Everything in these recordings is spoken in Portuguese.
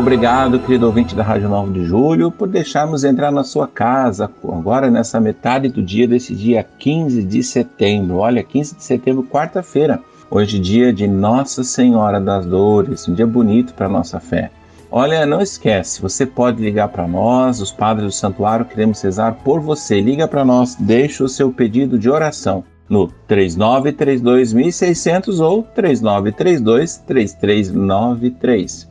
Obrigado, querido ouvinte da Rádio 9 de Julho, por deixarmos entrar na sua casa agora nessa metade do dia desse dia 15 de setembro. Olha, 15 de setembro, quarta-feira. Hoje, dia de Nossa Senhora das Dores, um dia bonito para nossa fé. Olha, não esquece, você pode ligar para nós, os padres do santuário, queremos rezar por você. Liga para nós, deixa o seu pedido de oração no 3932 1600 ou 3932 3393.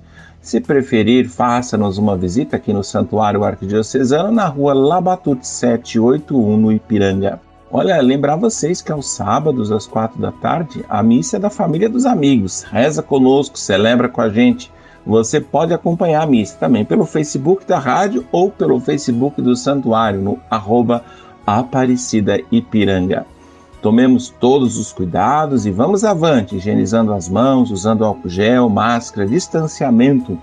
Se preferir, faça-nos uma visita aqui no Santuário Arquidiocesano, na rua Labatute 781, no Ipiranga. Olha, lembrar vocês que aos sábados, às quatro da tarde, a missa é da família dos amigos. Reza conosco, celebra com a gente. Você pode acompanhar a missa também pelo Facebook da rádio ou pelo Facebook do Santuário, no arroba Aparecida Ipiranga. Tomemos todos os cuidados e vamos avante, higienizando as mãos, usando álcool gel, máscara, distanciamento.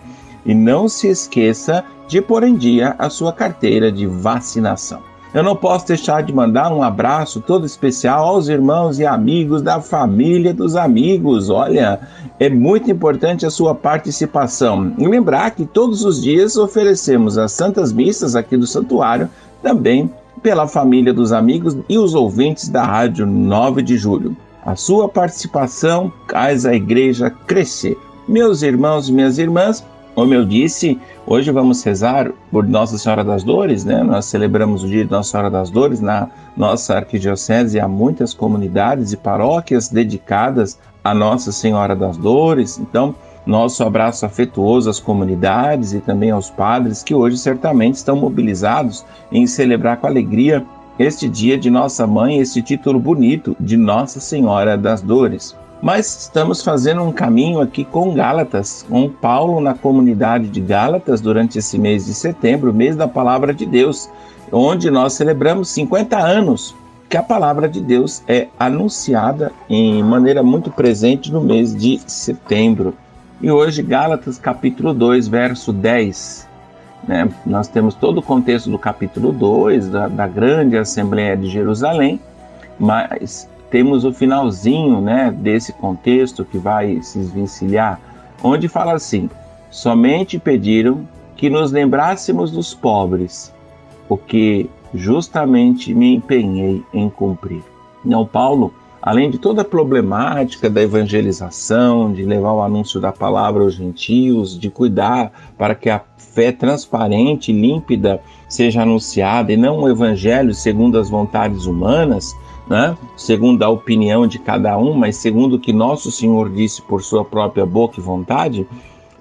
E não se esqueça de pôr em dia a sua carteira de vacinação. Eu não posso deixar de mandar um abraço todo especial aos irmãos e amigos da família dos amigos. Olha, é muito importante a sua participação. E lembrar que todos os dias oferecemos as santas missas aqui do santuário também pela família dos amigos e os ouvintes da Rádio 9 de Julho. A sua participação faz a igreja crescer. Meus irmãos e minhas irmãs, como eu disse, hoje vamos rezar por Nossa Senhora das Dores, né? Nós celebramos o dia de Nossa Senhora das Dores na nossa arquidiocese, há muitas comunidades e paróquias dedicadas a Nossa Senhora das Dores. Então, nosso abraço afetuoso às comunidades e também aos padres que hoje certamente estão mobilizados em celebrar com alegria este dia de Nossa Mãe, este título bonito de Nossa Senhora das Dores. Mas estamos fazendo um caminho aqui com Gálatas, com Paulo na comunidade de Gálatas durante esse mês de setembro, mês da Palavra de Deus, onde nós celebramos 50 anos que a palavra de Deus é anunciada em maneira muito presente no mês de setembro. E hoje, Gálatas capítulo 2, verso 10. Né? Nós temos todo o contexto do capítulo 2, da, da grande Assembleia de Jerusalém, mas temos o finalzinho né, desse contexto que vai se esvencilhar, onde fala assim: somente pediram que nos lembrássemos dos pobres, o que justamente me empenhei em cumprir. Não, Paulo além de toda a problemática da evangelização, de levar o anúncio da palavra aos gentios, de cuidar para que a fé transparente e límpida seja anunciada e não o evangelho segundo as vontades humanas, né? segundo a opinião de cada um, mas segundo o que nosso Senhor disse por sua própria boca e vontade,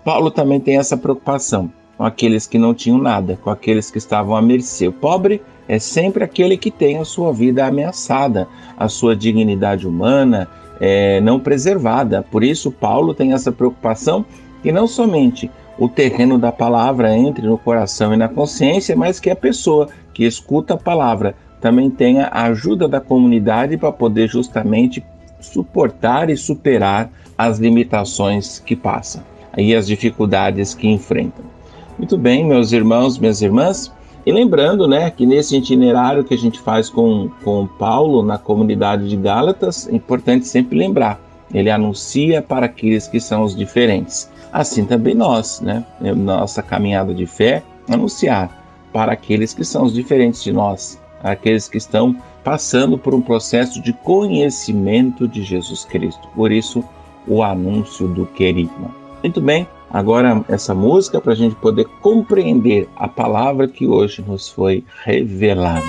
Paulo também tem essa preocupação com aqueles que não tinham nada, com aqueles que estavam à mercê. O pobre é sempre aquele que tem a sua vida ameaçada, a sua dignidade humana é, não preservada. Por isso, Paulo tem essa preocupação que não somente o terreno da palavra entre no coração e na consciência, mas que a pessoa que escuta a palavra também tenha a ajuda da comunidade para poder justamente suportar e superar as limitações que passam e as dificuldades que enfrentam. Muito bem, meus irmãos, minhas irmãs, e lembrando, né, que nesse itinerário que a gente faz com, com Paulo na comunidade de Gálatas, é importante sempre lembrar, ele anuncia para aqueles que são os diferentes. Assim também nós, né, nossa caminhada de fé, anunciar para aqueles que são os diferentes de nós, aqueles que estão passando por um processo de conhecimento de Jesus Cristo. Por isso, o anúncio do querigma. Muito bem, agora essa música para a gente poder compreender a palavra que hoje nos foi revelada.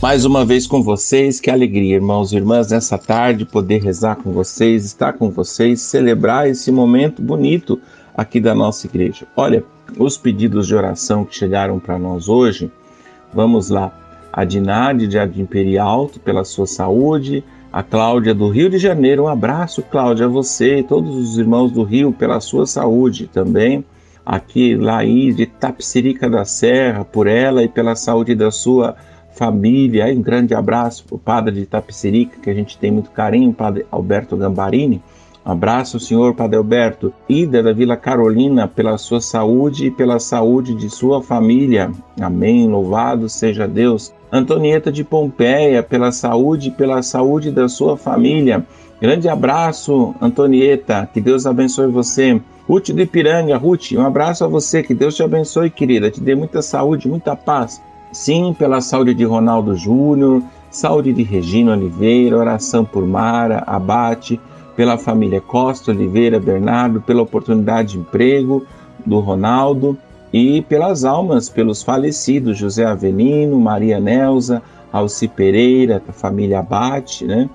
Mais uma vez com vocês. Que alegria, irmãos e irmãs, nessa tarde poder rezar com vocês, estar com vocês, celebrar esse momento bonito aqui da nossa igreja. Olha, os pedidos de oração que chegaram para nós hoje, vamos lá. A Dinade de Adimperi Alto pela sua saúde, a Cláudia do Rio de Janeiro, um abraço, Cláudia, a você e todos os irmãos do Rio pela sua saúde também. Aqui, Laís de Tapsirica da Serra, por ela e pela saúde da sua família. Um grande abraço para o padre de Tapsirica, que a gente tem muito carinho, padre Alberto Gambarini. Um abraço, senhor Padre Alberto. Ida da Vila Carolina, pela sua saúde e pela saúde de sua família. Amém. Louvado seja Deus. Antonieta de Pompeia, pela saúde e pela saúde da sua família. Grande abraço, Antonieta. Que Deus abençoe você. Ruth de Ipiranga, Ruth, um abraço a você. Que Deus te abençoe, querida. Te dê muita saúde, muita paz. Sim, pela saúde de Ronaldo Júnior, saúde de Regina Oliveira, oração por Mara, Abate, pela família Costa, Oliveira, Bernardo, pela oportunidade de emprego do Ronaldo e pelas almas, pelos falecidos, José Avelino, Maria Nelza, Alci Pereira, família Abate, né?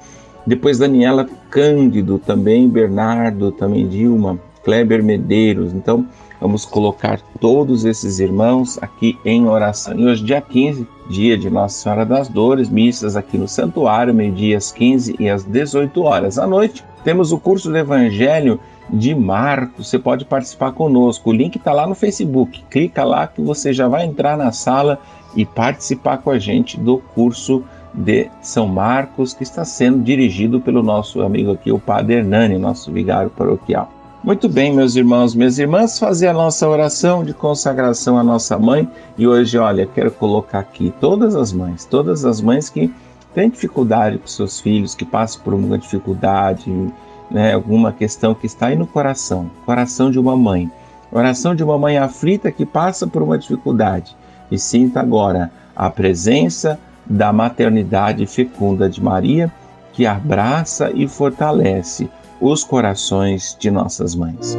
Depois Daniela Cândido, também Bernardo, também Dilma, Kleber Medeiros. Então, vamos colocar todos esses irmãos aqui em oração. E hoje, dia 15, dia de Nossa Senhora das Dores, missas aqui no santuário, meio-dia às 15 e às 18 horas. À noite, temos o curso do Evangelho de Marcos. Você pode participar conosco. O link está lá no Facebook. Clica lá que você já vai entrar na sala e participar com a gente do curso de São Marcos, que está sendo dirigido pelo nosso amigo aqui, o Padre Hernani, nosso vigário paroquial. Muito bem, meus irmãos, minhas irmãs, fazer a nossa oração de consagração à nossa mãe. E hoje, olha, quero colocar aqui todas as mães, todas as mães que tem dificuldade com seus filhos, que passa por alguma dificuldade, né, alguma questão que está aí no coração, coração de uma mãe, oração de uma mãe aflita que passa por uma dificuldade. E sinta agora a presença da maternidade fecunda de Maria que abraça e fortalece os corações de nossas mães.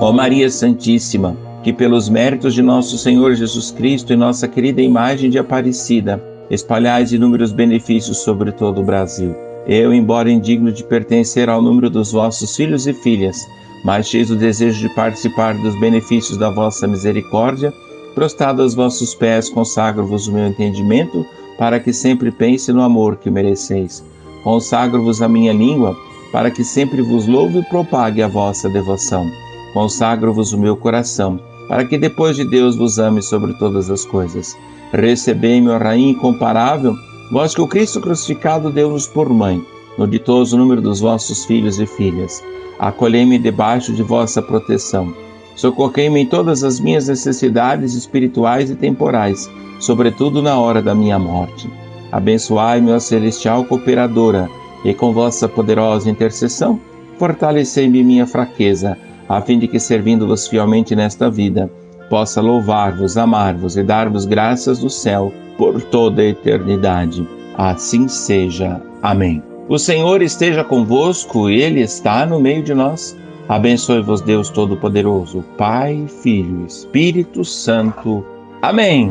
Ó Maria Santíssima, que pelos méritos de nosso Senhor Jesus Cristo e nossa querida imagem de Aparecida, espalhais inúmeros benefícios sobre todo o Brasil. Eu, embora indigno de pertencer ao número dos vossos filhos e filhas, mas cheio do desejo de participar dos benefícios da vossa misericórdia, prostrado aos vossos pés, consagro-vos o meu entendimento, para que sempre pense no amor que mereceis. Consagro-vos a minha língua, para que sempre vos louve e propague a vossa devoção. Consagro-vos o meu coração, para que depois de Deus vos ame sobre todas as coisas. Recebei-me, ó Rainha incomparável, vós que o Cristo crucificado deu-nos por mãe, no ditoso número dos vossos filhos e filhas. Acolhei-me debaixo de vossa proteção. Socorrei-me em todas as minhas necessidades espirituais e temporais, sobretudo na hora da minha morte. Abençoai-me, ó celestial cooperadora, e com vossa poderosa intercessão, fortalecei-me minha fraqueza a fim de que, servindo-vos fielmente nesta vida, possa louvar-vos, amar-vos e dar-vos graças do céu por toda a eternidade. Assim seja. Amém. O Senhor esteja convosco, Ele está no meio de nós. Abençoe-vos, Deus Todo-Poderoso, Pai, Filho Espírito Santo. Amém.